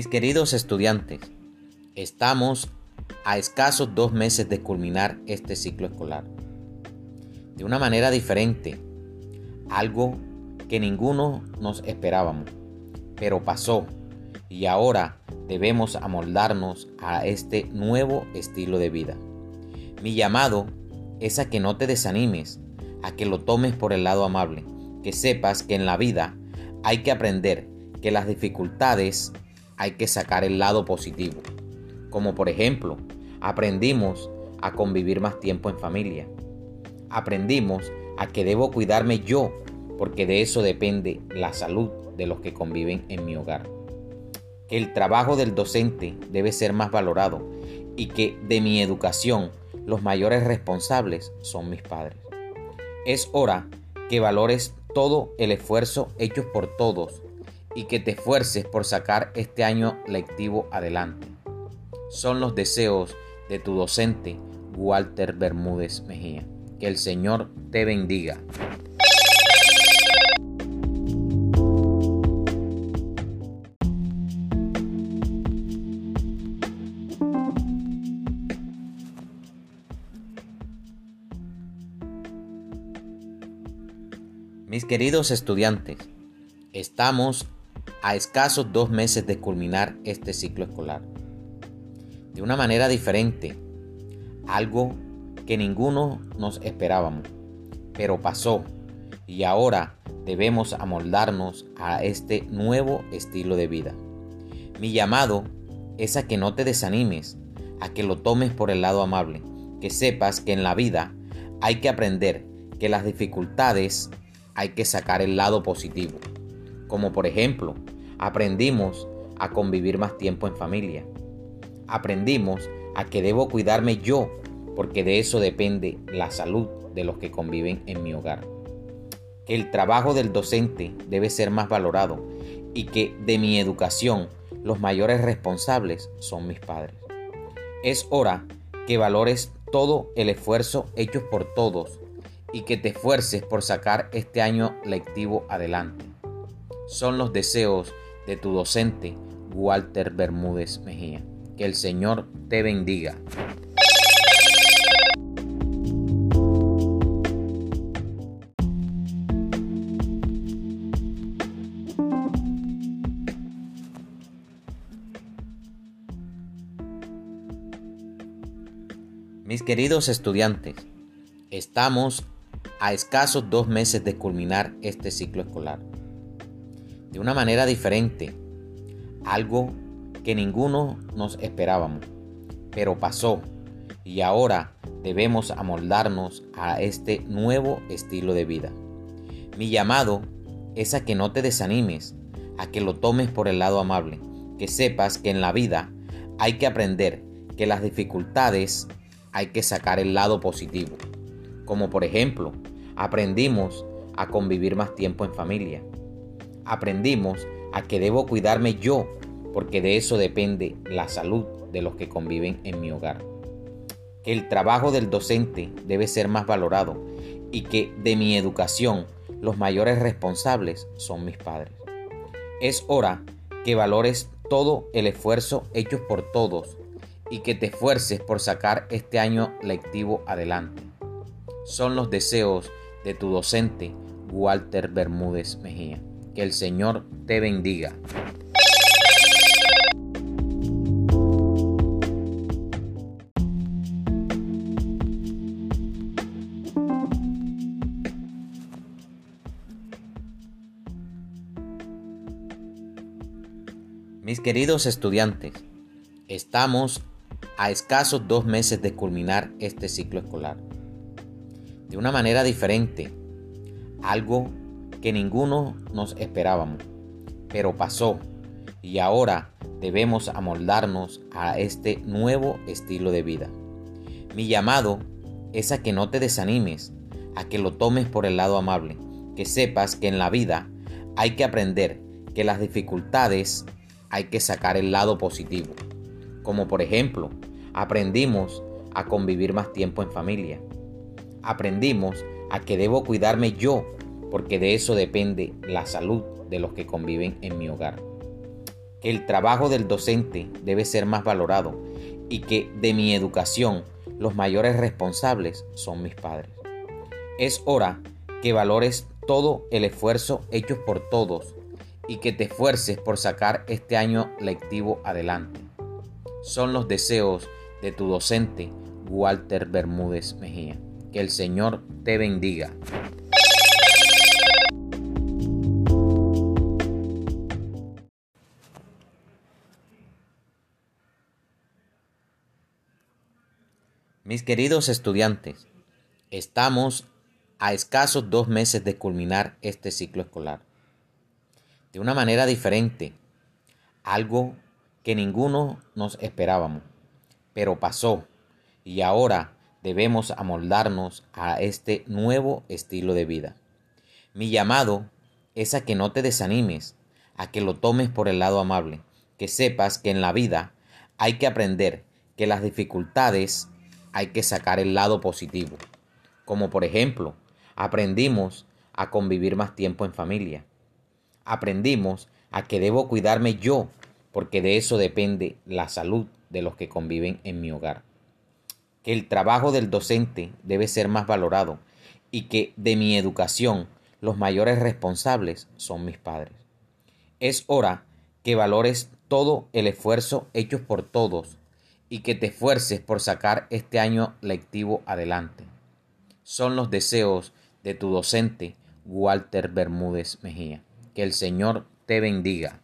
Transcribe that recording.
Mis queridos estudiantes, estamos a escasos dos meses de culminar este ciclo escolar. De una manera diferente, algo que ninguno nos esperábamos, pero pasó y ahora debemos amoldarnos a este nuevo estilo de vida. Mi llamado es a que no te desanimes, a que lo tomes por el lado amable, que sepas que en la vida hay que aprender que las dificultades hay que sacar el lado positivo. Como por ejemplo, aprendimos a convivir más tiempo en familia. Aprendimos a que debo cuidarme yo, porque de eso depende la salud de los que conviven en mi hogar. Que el trabajo del docente debe ser más valorado y que de mi educación los mayores responsables son mis padres. Es hora que valores todo el esfuerzo hecho por todos y que te esfuerces por sacar este año lectivo adelante. Son los deseos de tu docente Walter Bermúdez Mejía. Que el Señor te bendiga. Mis queridos estudiantes, estamos a escasos dos meses de culminar este ciclo escolar. De una manera diferente, algo que ninguno nos esperábamos, pero pasó y ahora debemos amoldarnos a este nuevo estilo de vida. Mi llamado es a que no te desanimes, a que lo tomes por el lado amable, que sepas que en la vida hay que aprender que las dificultades hay que sacar el lado positivo. Como por ejemplo, aprendimos a convivir más tiempo en familia. Aprendimos a que debo cuidarme yo, porque de eso depende la salud de los que conviven en mi hogar. Que el trabajo del docente debe ser más valorado y que de mi educación los mayores responsables son mis padres. Es hora que valores todo el esfuerzo hecho por todos y que te esfuerces por sacar este año lectivo adelante. Son los deseos de tu docente Walter Bermúdez Mejía. Que el Señor te bendiga. Mis queridos estudiantes, estamos a escasos dos meses de culminar este ciclo escolar. De una manera diferente, algo que ninguno nos esperábamos, pero pasó y ahora debemos amoldarnos a este nuevo estilo de vida. Mi llamado es a que no te desanimes, a que lo tomes por el lado amable, que sepas que en la vida hay que aprender que las dificultades hay que sacar el lado positivo. Como por ejemplo, Aprendimos a convivir más tiempo en familia. Aprendimos a que debo cuidarme yo, porque de eso depende la salud de los que conviven en mi hogar. Que el trabajo del docente debe ser más valorado y que de mi educación los mayores responsables son mis padres. Es hora que valores todo el esfuerzo hecho por todos y que te esfuerces por sacar este año lectivo adelante. Son los deseos de tu docente Walter Bermúdez Mejía. Que el Señor te bendiga. Mis queridos estudiantes, estamos a escasos dos meses de culminar este ciclo escolar de una manera diferente, algo que ninguno nos esperábamos, pero pasó y ahora debemos amoldarnos a este nuevo estilo de vida. Mi llamado es a que no te desanimes, a que lo tomes por el lado amable, que sepas que en la vida hay que aprender que las dificultades hay que sacar el lado positivo. Como por ejemplo, aprendimos a convivir más tiempo en familia aprendimos a que debo cuidarme yo, porque de eso depende la salud de los que conviven en mi hogar. que el trabajo del docente debe ser más valorado y que de mi educación los mayores responsables son mis padres. Es hora que valores todo el esfuerzo hecho por todos y que te esfuerces por sacar este año lectivo adelante. Son los deseos de tu docente Walter Bermúdez Mejía. Que el Señor te bendiga. Mis queridos estudiantes, estamos a escasos dos meses de culminar este ciclo escolar. De una manera diferente, algo que ninguno nos esperábamos, pero pasó y ahora debemos amoldarnos a este nuevo estilo de vida. Mi llamado es a que no te desanimes, a que lo tomes por el lado amable, que sepas que en la vida hay que aprender que las dificultades hay que sacar el lado positivo. Como por ejemplo, aprendimos a convivir más tiempo en familia. Aprendimos a que debo cuidarme yo, porque de eso depende la salud de los que conviven en mi hogar. Que el trabajo del docente debe ser más valorado y que de mi educación los mayores responsables son mis padres. Es hora que valores todo el esfuerzo hecho por todos y que te esfuerces por sacar este año lectivo adelante. Son los deseos de tu docente Walter Bermúdez Mejía. Que el Señor te bendiga.